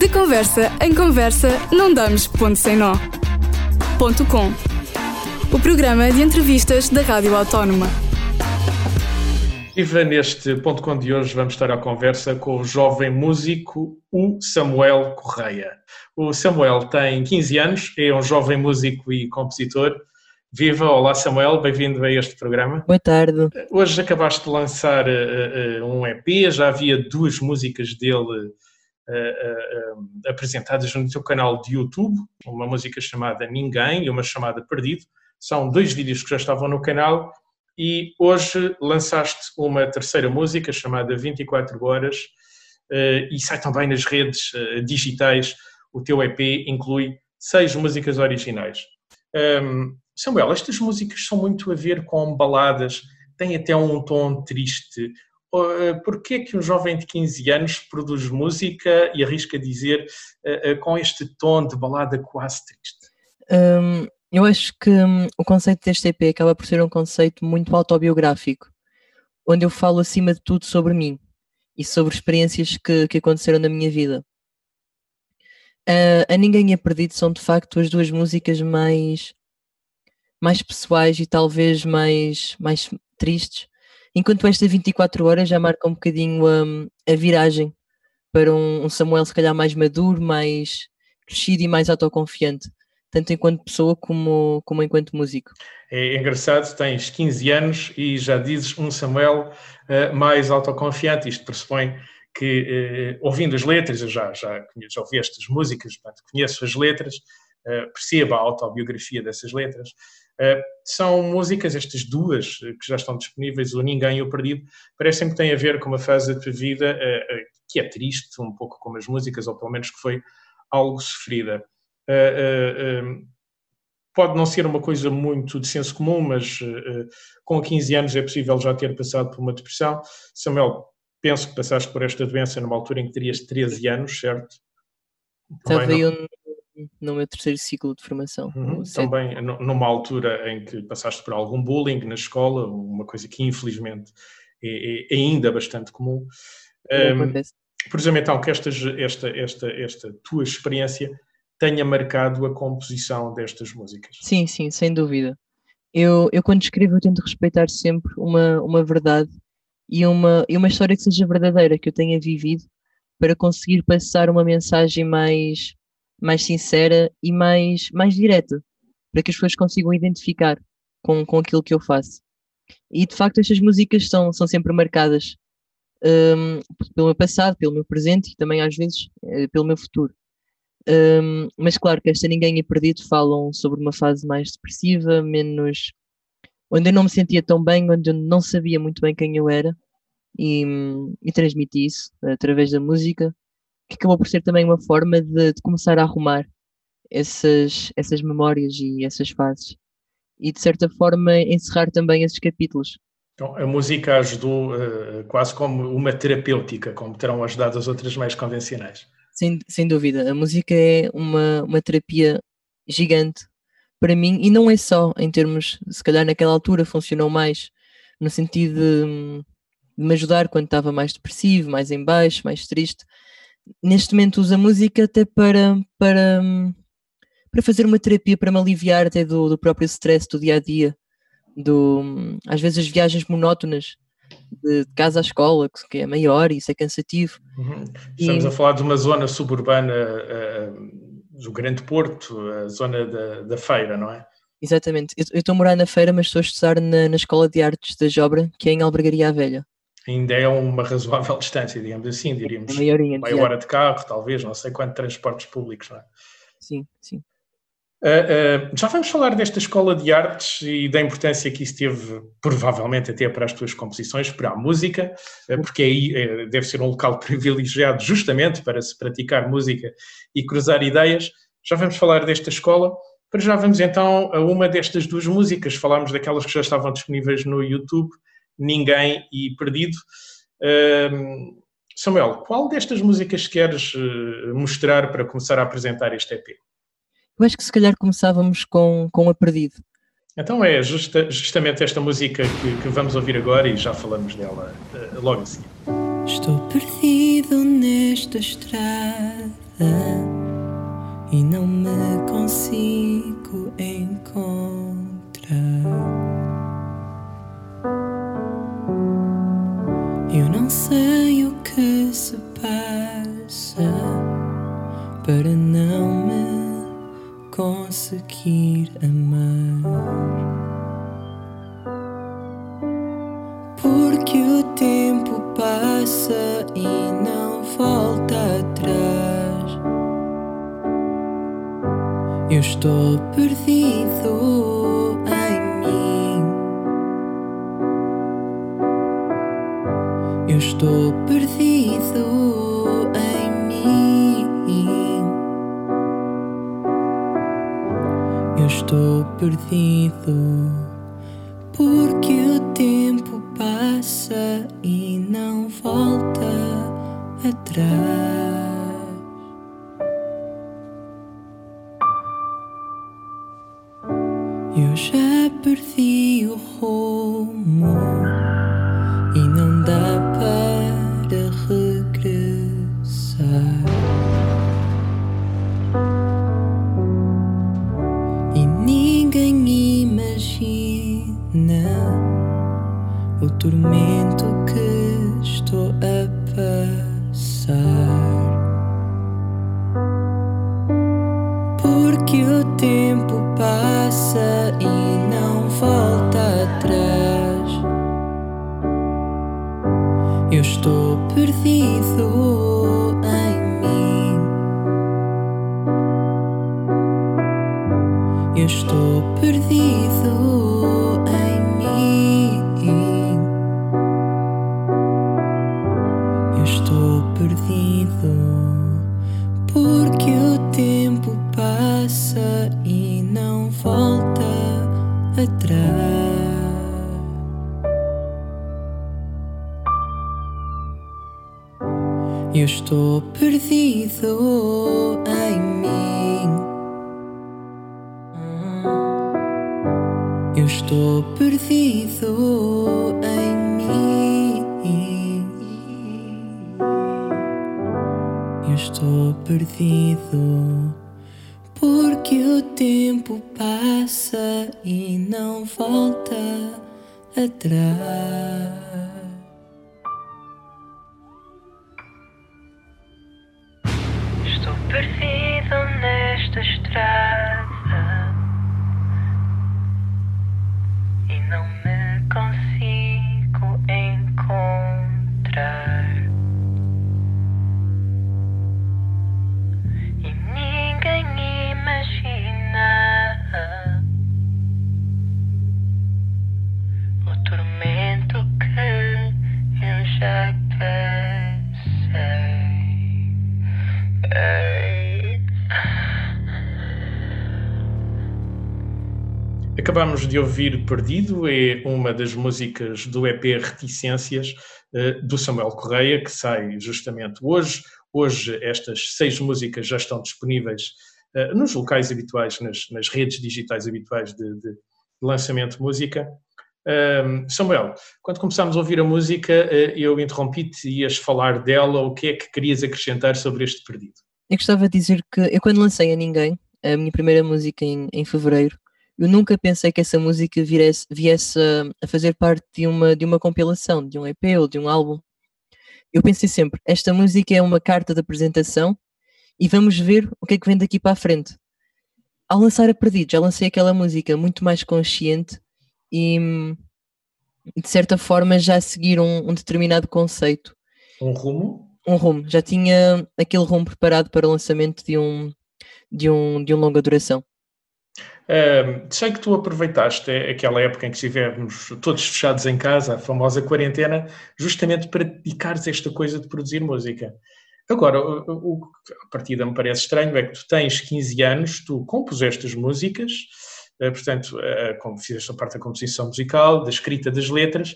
De conversa em conversa, não damos ponto sem nó. Ponto com. O programa de entrevistas da Rádio Autónoma. Viva neste ponto com de hoje vamos estar à conversa com o jovem músico o Samuel Correia. O Samuel tem 15 anos, é um jovem músico e compositor. Viva, olá Samuel, bem-vindo a este programa. Boa tarde. Hoje acabaste de lançar uh, uh, um EP, já havia duas músicas dele uh, apresentadas no teu canal de YouTube, uma música chamada Ninguém e uma chamada Perdido. São dois vídeos que já estavam no canal e hoje lançaste uma terceira música chamada 24 Horas e sai também nas redes digitais. O teu EP inclui seis músicas originais. Samuel, estas músicas são muito a ver com baladas, têm até um tom triste. Eh, Porquê que um jovem de 15 anos produz música e arrisca dizer uh, uh, com este tom de balada quase triste? Um, eu acho que um, o conceito deste EP acaba por ser um conceito muito autobiográfico, onde eu falo acima de tudo sobre mim e sobre experiências que, que aconteceram na minha vida. Uh, a Ninguém é Perdido são de facto as duas músicas mais mais pessoais e talvez mais, mais tristes, enquanto esta 24 horas já marca um bocadinho um, a viragem para um, um, Samuel se calhar mais maduro, mais crescido e mais autoconfiante, tanto enquanto pessoa como, como enquanto músico. É engraçado, tens 15 anos e já dizes um Samuel uh, mais autoconfiante, isto pressupõe que, uh, ouvindo as letras, eu já, já, já ouvi estas músicas, portanto, conheço as letras, uh, a autobiografia dessas letras, são músicas, estas duas que já estão disponíveis, o Ninguém e o Perdido, parecem que têm a ver com uma fase da tua vida uh, que é triste, um pouco como as músicas, ou pelo menos que foi algo sofrida. pode não ser uma coisa muito de senso comum, mas com 15 anos é possível já ter passado por uma depressão. Samuel, penso que passaste por esta doença numa altura em que terias 13 anos, certo? Estava eu no meu terceiro ciclo de formação. Uhum. Também numa altura em que passaste por algum bullying na escola, uma coisa que infelizmente é, é ainda bastante comum. Um, por exemplo, então, que esta, esta, esta, esta tua experiência tenha marcado a composição destas músicas. Sim, sim, sem dúvida. Eu, eu quando escrevo, eu tento respeitar sempre uma, uma verdade e uma, e uma história que seja verdadeira, que eu tenha vivido, para conseguir passar uma mensagem mais, mais sincera e mais, mais direta, para que as pessoas consigam identificar com, com aquilo que eu faço. E de facto estas músicas são, são sempre marcadas um, pelo meu passado, pelo meu presente e também às vezes uh, pelo meu futuro. Um, mas claro que esta Ninguém é Perdido falam sobre uma fase mais depressiva, menos onde eu não me sentia tão bem, onde eu não sabia muito bem quem eu era e, e transmiti isso através da música que acabou por ser também uma forma de, de começar a arrumar essas, essas memórias e essas fases. E de certa forma encerrar também esses capítulos. Então, a música ajudou uh, quase como uma terapêutica, como terão ajudado as outras mais convencionais. Sem, sem dúvida, a música é uma, uma terapia gigante para mim, e não é só em termos, se calhar naquela altura funcionou mais no sentido de, de me ajudar quando estava mais depressivo, mais em baixo, mais triste, neste momento uso a música até para, para, para fazer uma terapia, para me aliviar até do, do próprio stress do dia a dia, do, às vezes as viagens monótonas de casa à escola, que é maior e isso é cansativo. Uhum. Estamos e... a falar de uma zona suburbana uh, do Grande Porto, a zona da, da feira, não é? Exatamente. Eu estou a morar na feira, mas estou a estudar na, na Escola de Artes da Jobra, que é em Albergaria Velha ainda é uma razoável distância, digamos assim, diríamos. Meia, horinha, meia hora de carro, talvez, não sei quanto transportes públicos, não é? Sim, sim. Uh, uh, já vamos falar desta escola de artes e da importância que isso teve, provavelmente até para as tuas composições, para a música, uh, porque aí deve ser um local privilegiado justamente para se praticar música e cruzar ideias. Já vamos falar desta escola. Para já vamos então a uma destas duas músicas. Falámos daquelas que já estavam disponíveis no YouTube Ninguém e Perdido. Samuel, qual destas músicas queres eh, mostrar para começar a apresentar este EP? Eu acho que se calhar começávamos com, com a Perdido. Então é justa, justamente esta música que, que, vamos ouvir agora e já falamos dela uh, logo assim. Estou perdido nesta estrada e não me consigo encontrar. Para não me conseguir amar. Porque o tempo passa e não volta atrás. Eu estou perdido em mim. Eu estou perdido Eu estou perdido porque o tempo passa e não volta atrás. Eu já perdi o rumo tormento que estou a passar. Porque o tempo passa e não volta atrás. Eu estou perdido em mim. Eu estou perdido atrás. Eu estou perdido volta atrás. Estou perdido nesta estrada Acabamos de ouvir Perdido, é uma das músicas do EP Reticências eh, do Samuel Correia, que sai justamente hoje. Hoje estas seis músicas já estão disponíveis eh, nos locais habituais, nas, nas redes digitais habituais de, de lançamento de música. Ahm, Samuel, quando começámos a ouvir a música, eh, eu interrompi-te e ias falar dela, o que é que querias acrescentar sobre este Perdido? Eu gostava de dizer que eu quando lancei a Ninguém, a minha primeira música em, em fevereiro, eu nunca pensei que essa música viesse, viesse a, fazer parte de uma, de uma compilação, de um EP ou de um álbum. Eu pensei sempre, esta música é uma carta de apresentação e vamos ver o que é que vem daqui para a frente. Ao lançar a Perdido, já lancei aquela música muito mais consciente e, de certa forma já seguir um, um determinado conceito Um rumo? um rumo, já tinha aquele rumo preparado para o lançamento de um, de um, de um longa duração. Sei que tu aproveitaste aquela época em que estivemos todos fechados em casa, a famosa quarentena, justamente para dedicares esta coisa de produzir música. Agora, o, o- o que a partida me parece estranho é que tu tens 15 anos, tu compuseste as músicas, eh, portanto, eh, como fizeste a parte da composição musical, da escrita das letras,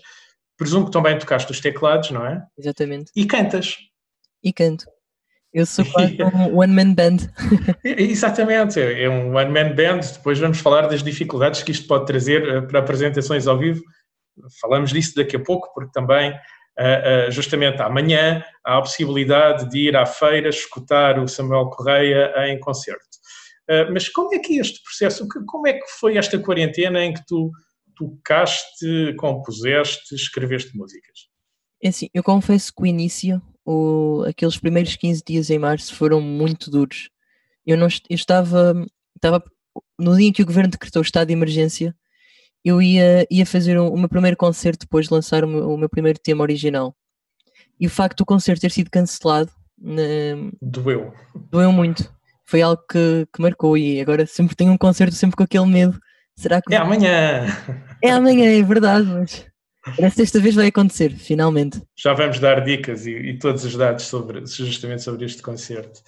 presumo que também tocaste os teclados, não é? Exatamente. E cantas. E canto. Eu sou quase um one-man band. É, Exatamente, é um one-man band. Depois vamos falar das dificuldades que isto pode trazer eh, para apresentações ao vivo. Falamos disso daqui a pouco, porque também Uh, uh, justamente amanhã há a possibilidade de ir à feira escutar o Samuel Correia em concerto. Mas como é que é este processo, como é que foi esta quarentena em que tu tocaste, compuseste, escreveste músicas? É assim, eu confesso que o início, o, aqueles primeiros 15 dias em março foram muito duros. Eu, não, eu estava, estava, no dia em que o governo decretou o estado de emergência, eu ia, ia fazer um, o meu primeiro concerto depois de lançar o meu, o meu, primeiro tema original. E o facto do concerto ter sido cancelado doeu. Doeu muito. Foi algo que, que marcou e agora sempre tenho um concerto sempre com aquele medo. Será que. É amanhã! É amanhã, é verdade, mas parece que desta vez vai acontecer, finalmente. Já vamos dar dicas e, e todos os dados sobre, justamente sobre este concerto.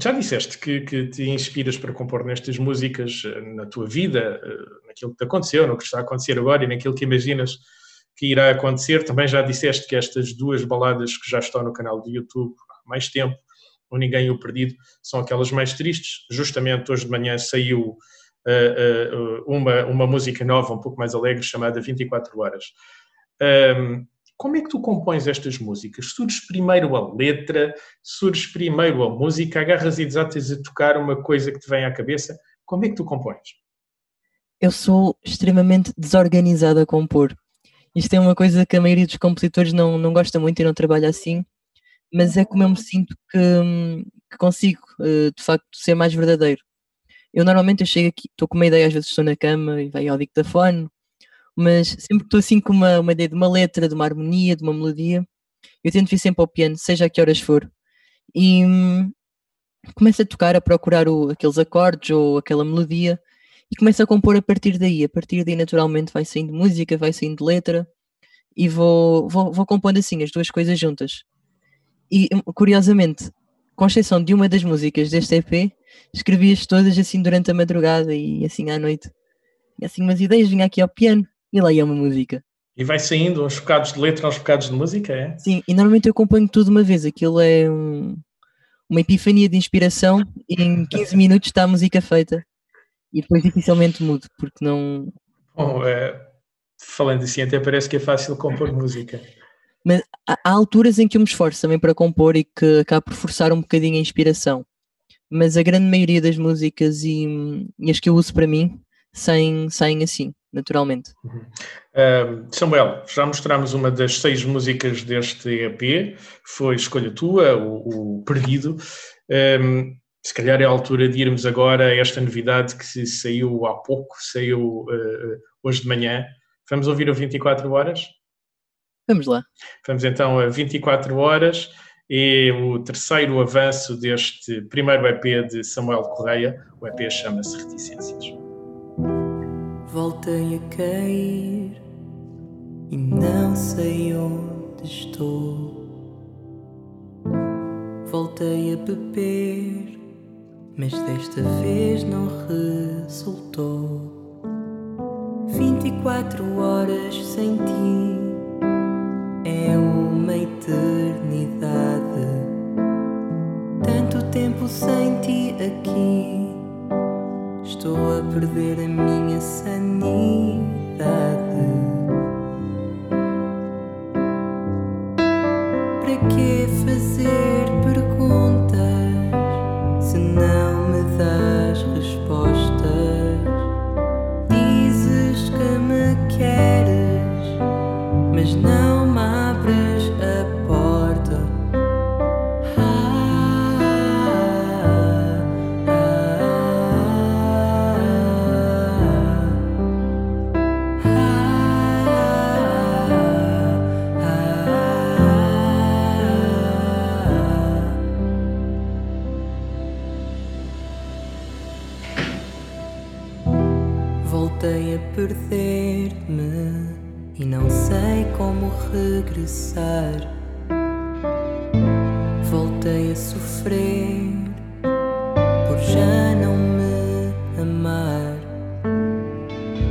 Já disseste que, que, te inspiras para compor nestas músicas eh, na tua vida, eh, naquilo que te aconteceu, no que está a acontecer agora e naquilo que imaginas que irá acontecer. Também já disseste que estas duas baladas que já estão no canal do YouTube há mais tempo, o Ninguém o Perdido, são aquelas mais tristes. Justamente hoje de manhã saiu uh, uh, uma, uma música nova, um pouco mais alegre, chamada 24 Horas. Um, como é que tu compões estas músicas? Surge primeiro a letra, surge primeiro a música, agarras e desatas a tocar uma coisa que te vem à cabeça. Como é que tu compões? Eu sou extremamente desorganizada a compor. Isto é uma coisa que a maioria dos compositores não, não gosta muito e não trabalha assim, mas é como eu me sinto que, que consigo, eh, de facto, ser mais verdadeiro. Eu normalmente eu chego aqui, estou com uma ideia, às vezes estou na cama e vai ao dictafone, mas sempre que estou assim com uma, uma ideia de uma letra, de uma harmonia, de uma melodia, eu tento vir sempre ao piano, seja a que horas for. E hum, começo a tocar, a procurar o, aqueles acordes ou aquela melodia e começo a compor a partir daí. A partir daí, naturalmente, vai saindo música, vai saindo letra e vou, vou, vou compondo assim as duas coisas juntas. E hum, curiosamente, com exceção de uma das músicas deste EP, escrevi-as todas assim durante a madrugada e assim à noite. E assim umas ideias, vinha aqui ao piano e lá ia uma música. E vai saindo uns bocados de letra, uns bocados de música, é? Sim, e normalmente eu acompanho tudo de uma vez. Aquilo é um, uma epifania de inspiração e em 15 minutos está a música feita. E depois dificilmente mudo, porque não. Bom, é, falando assim, até parece que é fácil compor música. Mas há, há alturas em que eu me esforço também para compor e que acaba por forçar um bocadinho a inspiração. Mas a grande maioria das músicas e, e as que eu uso para mim saem, saem assim naturalmente. Uhum. Uh, Samuel, já mostramos uma das seis músicas deste EP, foi escolha tua, o, o Perdido. Um, se calhar é a altura de irmos agora a esta novidade que saiu há pouco, saiu uh, hoje de manhã. Vamos ouvir o 24 Horas? Vamos lá. Vamos então a 24 Horas e o terceiro avanço deste primeiro EP de Samuel Correia. O EP chama-se Reticências. Voltei a cair e não sei onde estou. Voltei a beber, mas desta vez não resultou. 24 horas sem ti é uma eternidade. Tanto tempo sem ti aqui Estou a perder a minha sanidade. Já não me amar.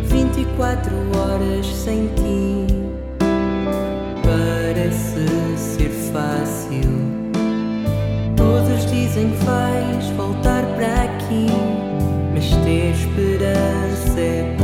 24 horas sem ti parece ser fácil. Todos dizem que vais voltar para aqui, mas ter esperança é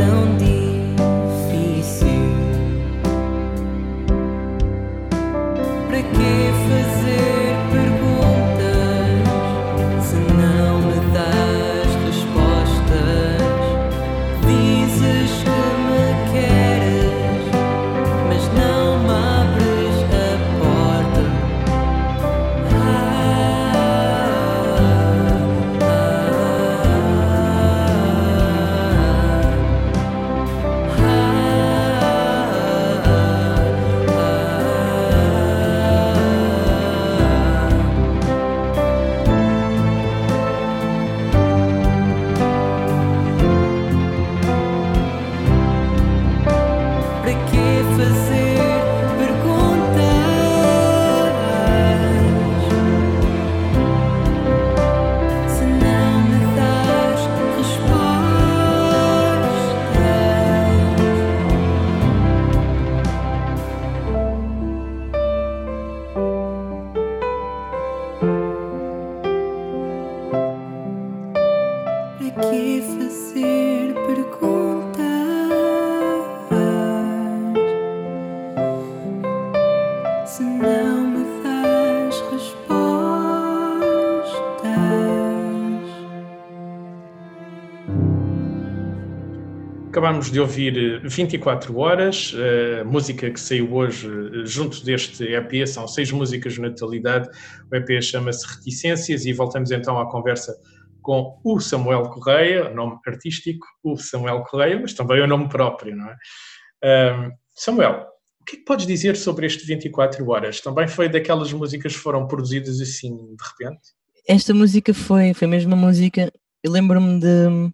Acabámos de ouvir eh, 24 horas, a música que saiu hoje eh, junto deste EP, são seis músicas na totalidade. O EP chama-se Reticências e voltamos então à conversa com o Samuel Correia, nome artístico, o Samuel Correia, mas também o nome próprio, não é? Samuel, o que é que podes dizer sobre este 24 horas? Também foi daquelas músicas que foram produzidas assim de repente? Esta música foi, foi mesmo uma música. Eu lembro-me de.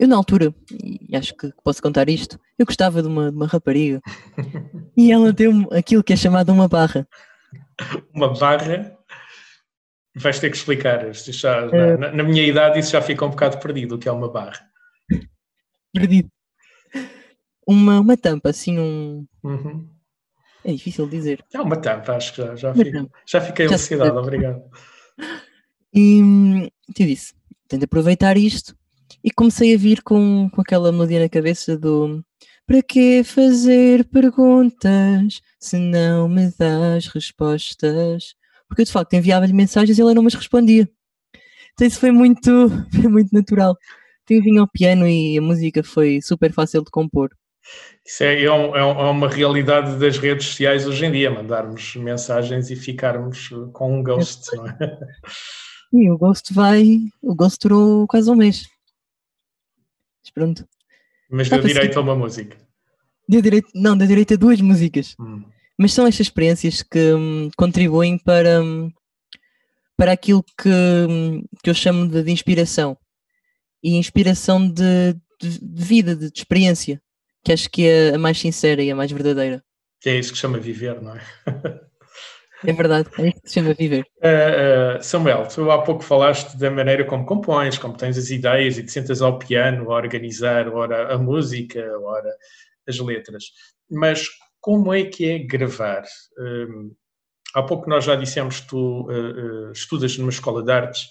Eu, na altura, e acho que posso contar isto, eu gostava de uma, de uma rapariga e ela deu-me aquilo que é chamado uma barra. Uma barra. Vais ter que explicar. Já- na- na, na minha idade isso já fica um bocado perdido, o que é uma barra. Perdido. Uma, uma tampa, assim, um. Uhum. É difícil dizer. É uma tampa, acho que já, já, fico- já fiquei elucidado, obrigado. E hum, eu disse: tento aproveitar isto e comecei a vir com, com aquela melodia na cabeça do. Para que fazer perguntas se não me das respostas? Porque eu de facto enviava-lhe mensagens e ela não me respondia. Então isso foi muito, foi muito natural. Então vim ao piano e a música foi super fácil de compor. Isso é, é um- é um- é uma realidade das redes sociais hoje em dia, mandarmos mensagens e ficarmos com um ghost, não é? E o Ghost vai. O Ghost durou quase um mês. Mas pronto. Mas deu direito a uma música. Deu direito, não, deu direito a duas músicas. Hum. Mas são estas experiências que hum, contribuem para, hum, para aquilo que, hum, que eu chamo de, de inspiração. E inspiração de, de- de vida, de, de experiência, que acho que é a mais sincera e a mais verdadeira. É isso que chama viver, não é? É verdade, é isso que se chama viver. Uh, Samuel, tu há pouco falaste da maneira como compões, como tens as ideias e te sentas ao piano a organizar, ora a música, ora as letras. Mas como é que é gravar? Um, há pouco nós já dissemos que tu uh, estudas numa escola de artes.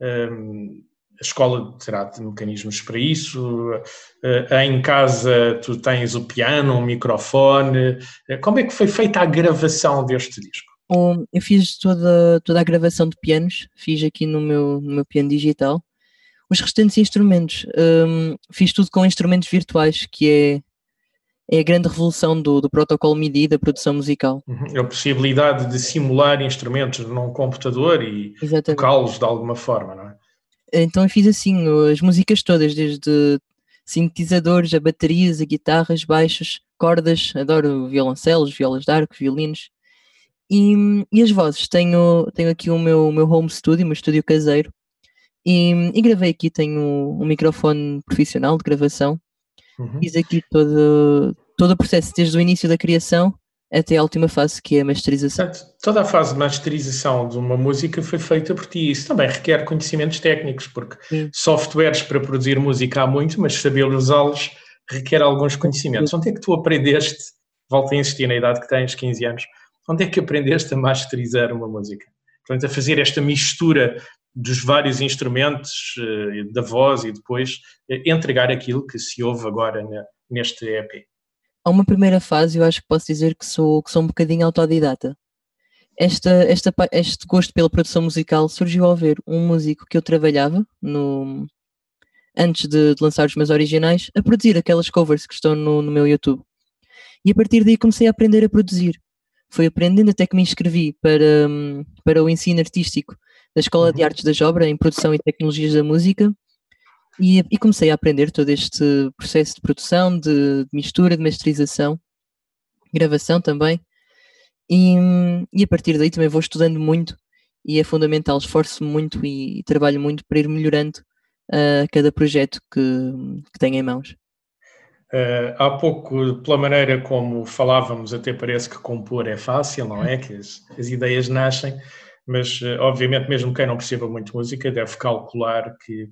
Um, a escola terá mecanismos para isso. Uh, em casa tu tens o piano, um microfone. Uh, como é que foi feita a gravação deste disco? Bom, eu fiz toda, toda a gravação de pianos, fiz aqui no meu, no meu piano digital. Os restantes instrumentos, hum, fiz tudo com instrumentos virtuais, que é, é a grande revolução do, do protocolo MIDI da produção musical. Uhum. A possibilidade de simular instrumentos num computador e tocá-los de alguma forma, não é? Então eu fiz assim as músicas todas, desde sintetizadores, a baterias, a guitarras, baixos, cordas, adoro violoncelos, violas de arco, violinos. E, e as vozes, tenho, tenho aqui o meu, meu home studio, o meu estúdio caseiro, e, e gravei aqui, tenho um microfone profissional de gravação, Uhum. fiz aqui todo, todo o processo, desde o início da criação até a última fase, que é a masterização. Toda a fase de masterização de uma música foi feita por ti. Isso também requer conhecimentos técnicos, porque Sim. softwares para produzir música há muito, mas saber usá-los requer alguns conhecimentos. Onde é que tu aprendeste, volto a insistir na idade que tens, 15 anos, onde é que aprendeste a masterizar uma música? Portanto, a fazer esta mistura dos vários instrumentos eh, da voz e depois eh, entregar aquilo que se ouve agora neste EP. Há uma primeira fase, eu acho que posso dizer que sou, que sou um bocadinho autodidata. Esta, esta, este gosto pela produção musical surgiu ao ver um músico que eu trabalhava no, antes de, de lançar os meus originais a produzir aquelas covers que estão no, no meu YouTube. E a partir daí comecei a aprender a produzir. Foi aprendendo até que me inscrevi para, hum, para o ensino artístico da Escola de Uhum. Artes da Jobra em Produção e Tecnologias da Música e, e comecei a aprender todo este processo de produção, de, de mistura, de masterização, gravação também. E, e a partir daí também vou estudando muito e é fundamental, esforço-me muito e, trabalho muito para ir melhorando a cada projeto que, que tenho em mãos. Uh, há pouco, pela maneira como falávamos, até parece que compor é fácil, não é? Que as, as ideias nascem, mas uh, obviamente, mesmo quem não perceba muito música, deve calcular que uh,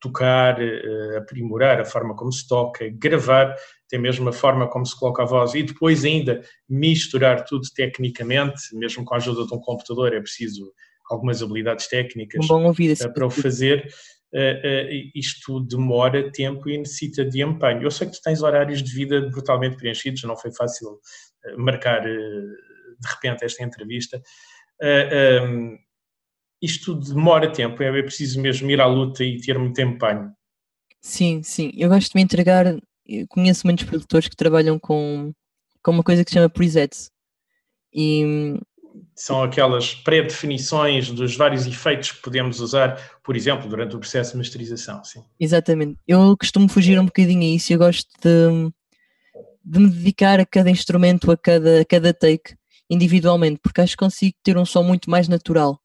tocar, aprimorar a forma como se toca, gravar, até mesmo a forma como se coloca a voz e depois ainda misturar tudo tecnicamente, mesmo com a ajuda de um computador, é preciso algumas habilidades técnicas eh, para o fazer, eh, eh, isto demora tempo e necessita de empenho. Eu sei que tu tens horários de vida brutalmente preenchidos, não foi fácil eh, marcar eh, de repente esta entrevista. Eh, ehm, isto demora tempo, é preciso mesmo ir à luta e ter muito empenho. Sim, sim. Eu gosto de me entregar. Eu conheço muitos produtores que trabalham com, com uma coisa que se chama presets. E São aquelas pré-definições dos vários efeitos que podemos usar, por exemplo, durante o processo de masterização. Sim. Exatamente. Eu costumo fugir um bocadinho a isso. Eu gosto de, de me dedicar a cada instrumento, a cada, a cada take, individualmente, porque acho que consigo ter um som muito mais natural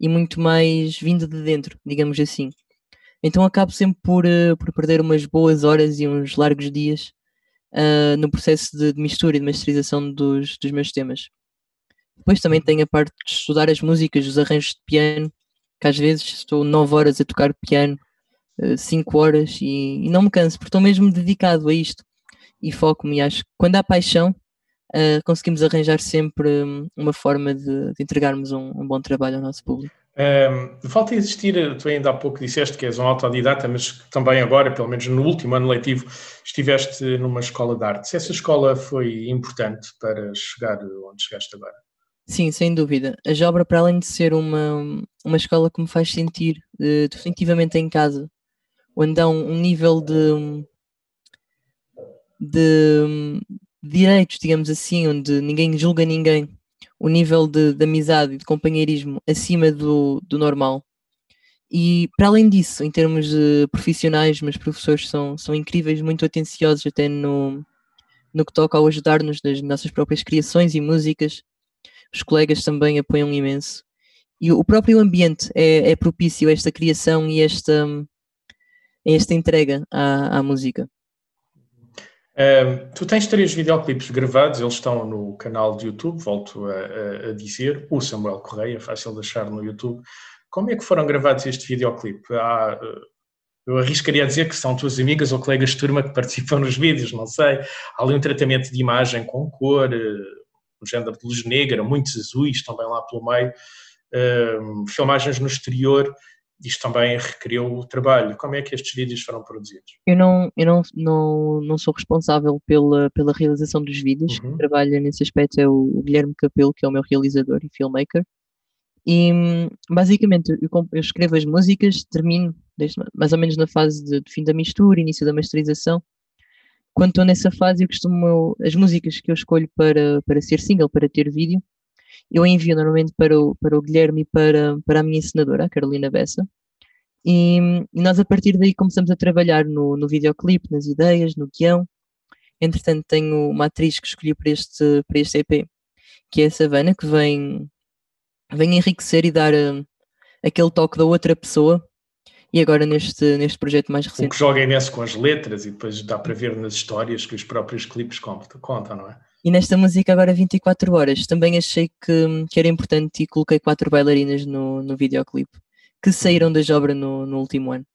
e muito mais vindo de dentro, digamos assim. Então acabo sempre por, eh, por perder umas boas horas e uns largos dias ah, no processo de, de mistura e de masterização dos, dos meus temas. Depois também tenho a parte de estudar as músicas, os arranjos de piano, que às vezes estou 9 horas a tocar piano, 5 horas, e, e não me canso, porque estou mesmo dedicado a isto e foco-me. Acho que quando há paixão, ah, conseguimos arranjar sempre hum, uma forma de, de entregarmos um, um bom trabalho ao nosso público. Um, volta a existir, tu ainda há pouco disseste que és um autodidata, mas que também agora, pelo menos no último ano letivo, estiveste numa escola de artes. Essa escola foi importante para chegar onde chegaste agora? Sim, sem dúvida. A Jobra, para além de ser uma, uma escola que me faz sentir eh, definitivamente em casa, onde há um, um nível de, de direitos, digamos assim, onde ninguém julga ninguém, o nível de, de amizade e de companheirismo acima do, do normal. E para além disso, em termos de profissionais, meus professores são, são incríveis, muito atenciosos até no, no que toca ao ajudar-nos nas nossas próprias criações e músicas. Os colegas também apoiam imenso. E o próprio ambiente é, é propício a esta criação e esta, a esta entrega à, à música. Um, tu tens três videoclipes gravados, eles estão no canal de YouTube, volto a, a, a dizer, o Samuel Correia, fácil de achar no YouTube. Como é que foram gravados este videoclipe? Há, uh, eu arriscaria a dizer que são tuas amigas ou colegas de turma que participam nos vídeos, não sei. Há ali um tratamento de imagem com cor, uh, um género de luz negra, muitos azuis também lá pelo meio, uh, filmagens no exterior isto também requeriu o trabalho. Como é que estes vídeos foram produzidos? Eu não, eu não, não, não sou responsável pela, pela realização dos vídeos. Uhum. Quem trabalha nesse aspecto é o Guilherme Capelo, que é o meu realizador e filmmaker. E basicamente eu, eu escrevo as músicas, termino desde, mais ou menos na fase de, de fim da mistura, início da masterização. Quando estou nessa fase, eu costumo as músicas que eu escolho para, para ser single, para ter vídeo, eu envio normalmente para o, para o Guilherme e para, para a minha encenadora, a Carolina Bessa. E, e nós a partir daí começamos a trabalhar no, no videoclipe, nas ideias, no guião. Entretanto, tenho uma atriz que escolhi para este, para este EP, que é a Savana, que vem, vem enriquecer e dar eh, aquele toque da outra pessoa. E agora neste, neste projeto mais O recente. que joga imenso com as letras e depois dá para ver nas histórias que os próprios clipes contam, não é? E nesta música agora 24 horas, também achei que, que era importante e coloquei quatro bailarinas no, no videoclipe, que saíram da obra no, no último ano.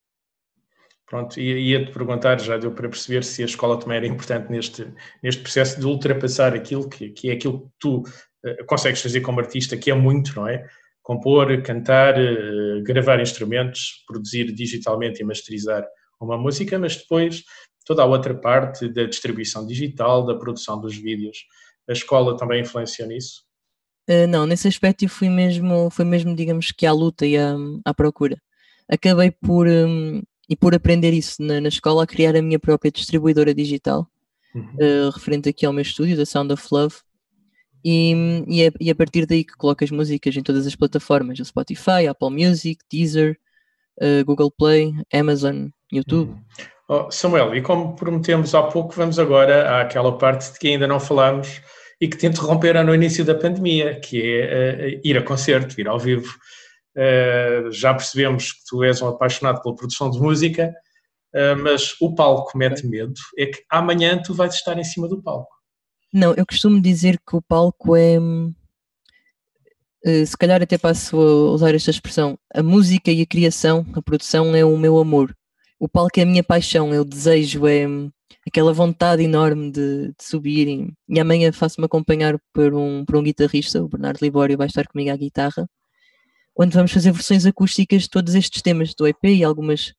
Pronto, e ia-te perguntar, já deu para perceber se a escola também era importante neste, neste processo de ultrapassar aquilo que, que é aquilo que tu eh, consegues fazer como artista, que é muito, não é? Compor, cantar, eh, gravar instrumentos, produzir digitalmente e masterizar uma música, mas depois toda a outra parte da distribuição digital, da produção dos vídeos. A escola também influenciou nisso? Uh, não, nesse aspecto eu fui mesmo, foi mesmo, digamos que à luta e à, à procura. Acabei por, um, e por aprender isso na, na escola, a criar a minha própria distribuidora digital, Uhum. uh, referente aqui ao meu estúdio, da Sound of Love, e, e, é, e a partir daí que coloco as músicas em todas as plataformas, o Spotify, Apple Music, Deezer, uh, Google Play, Amazon, YouTube. Oh, Samuel, e como prometemos há pouco, vamos agora àquela parte de que ainda não falámos e que te interromperam no início da pandemia, que é uh, ir a concerto, ir ao vivo. Uh, já percebemos que tu és um apaixonado pela produção de música, uh, mas o palco mete medo. É que amanhã tu vais estar em cima do palco. Não, eu costumo dizer que o palco é. Se calhar até passo a usar esta expressão. A música e a criação, a produção é o meu amor. O palco é a minha paixão, o desejo, é aquela vontade enorme de, de subir. E, e amanhã faço-me acompanhar por um, por um guitarrista, o Bernardo Libório vai estar comigo à guitarra. onde vamos fazer versões acústicas de todos estes temas do EP e algumas,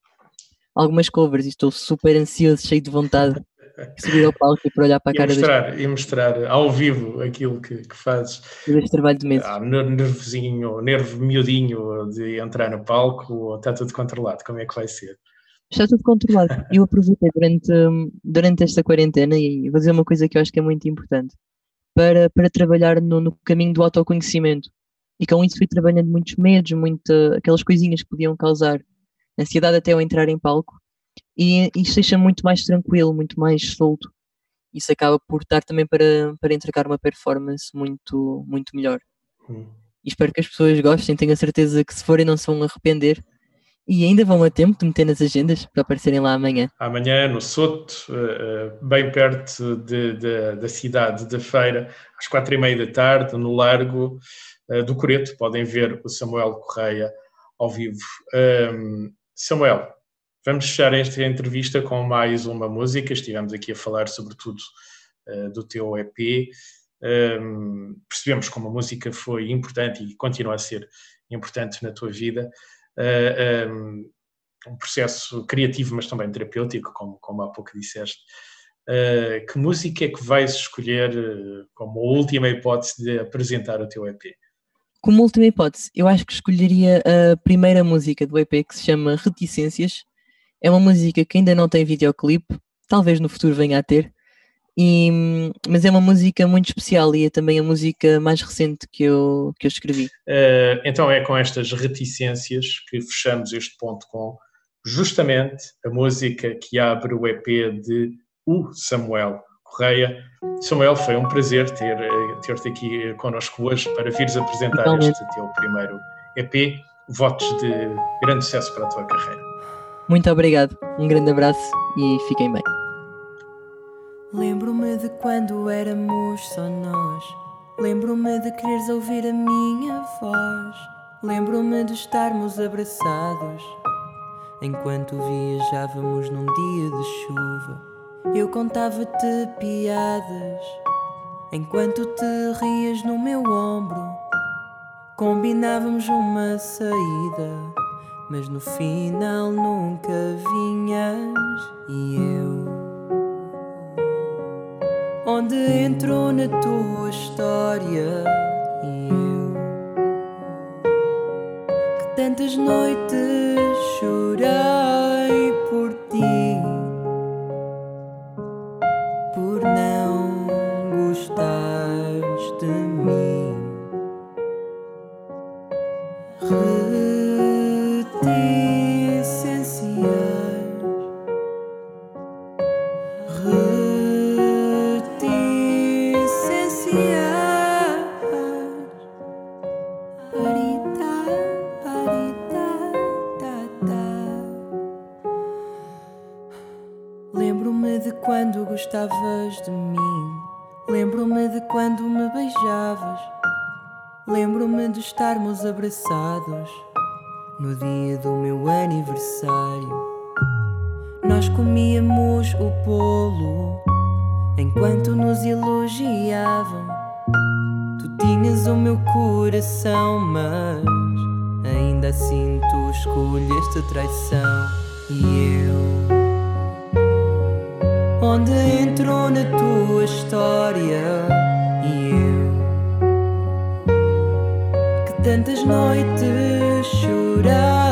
algumas covers. E estou super ansioso, cheio de vontade de subir ao palco e para olhar para a E cara deste, mostrar, e mostrar ao vivo aquilo que, que fazes. deste trabalho de meses. Ner- nervozinho, nervo miudinho de entrar no palco ou está tudo controlado? Como é que vai ser? Está tudo controlado. Eu aproveitei durante, hum, durante esta quarentena e vou dizer uma coisa que eu acho que é muito importante para, para trabalhar no, no caminho do autoconhecimento. E com isso fui trabalhando muitos medos, muita, aquelas coisinhas que podiam causar ansiedade até ao entrar em palco. E isto deixa muito mais tranquilo, muito mais solto. Isso acaba por dar também para, para entregar uma performance muito, muito melhor. Hum. E espero que as pessoas gostem, tenho a certeza que se forem não se vão arrepender. E ainda vão a tempo de meter nas agendas para aparecerem lá amanhã. Amanhã, no Soto, eh, eh, bem perto de- de- da cidade de Feira, às quatro e meia da tarde, no Largo eh, do Coreto, podem ver o Samuel Correia ao vivo. Samuel, vamos fechar esta entrevista com mais uma música. Estivemos aqui a falar sobretudo do teu EP. Percebemos como a música foi importante e continua a ser importante na tua vida. Ah, ahm, um processo criativo, mas também terapêutico, como, como há pouco disseste. Uh, que música é que vais escolher como última hipótese de apresentar o teu EP? Como última hipótese, eu acho que escolheria a primeira música do EP que se chama Reticências. É uma música que ainda não tem videoclipe, talvez no futuro venha a ter, e, mas é uma música muito especial e é também a música mais recente que eu, que eu escrevi. Uh, então é com estas reticências que fechamos este ponto com justamente a música que abre o EP de o Samuel Correia. Samuel, foi um prazer ter, ter-te aqui connosco hoje para vires apresentar Totalmente. este teu primeiro EP. Votos de grande sucesso para a tua carreira. Muito obrigado, um grande abraço e fiquem bem. Lembro-me de quando éramos só nós. Lembro-me de quereres ouvir a minha voz. Lembro-me de estarmos abraçados enquanto viajávamos num dia de chuva. Eu contava-te piadas enquanto te rias no meu ombro. Combinávamos uma saída, mas no final nunca vinhas e eu. Onde entro na tua história e eu? Que tantas noites chorei abraçados no dia do meu aniversário. Nós comíamos o bolo enquanto nos elogiavam. Tu tinhas o meu coração, mas ainda assim tu escolheste traição. E eu onde entro na tua história tantas noites chorei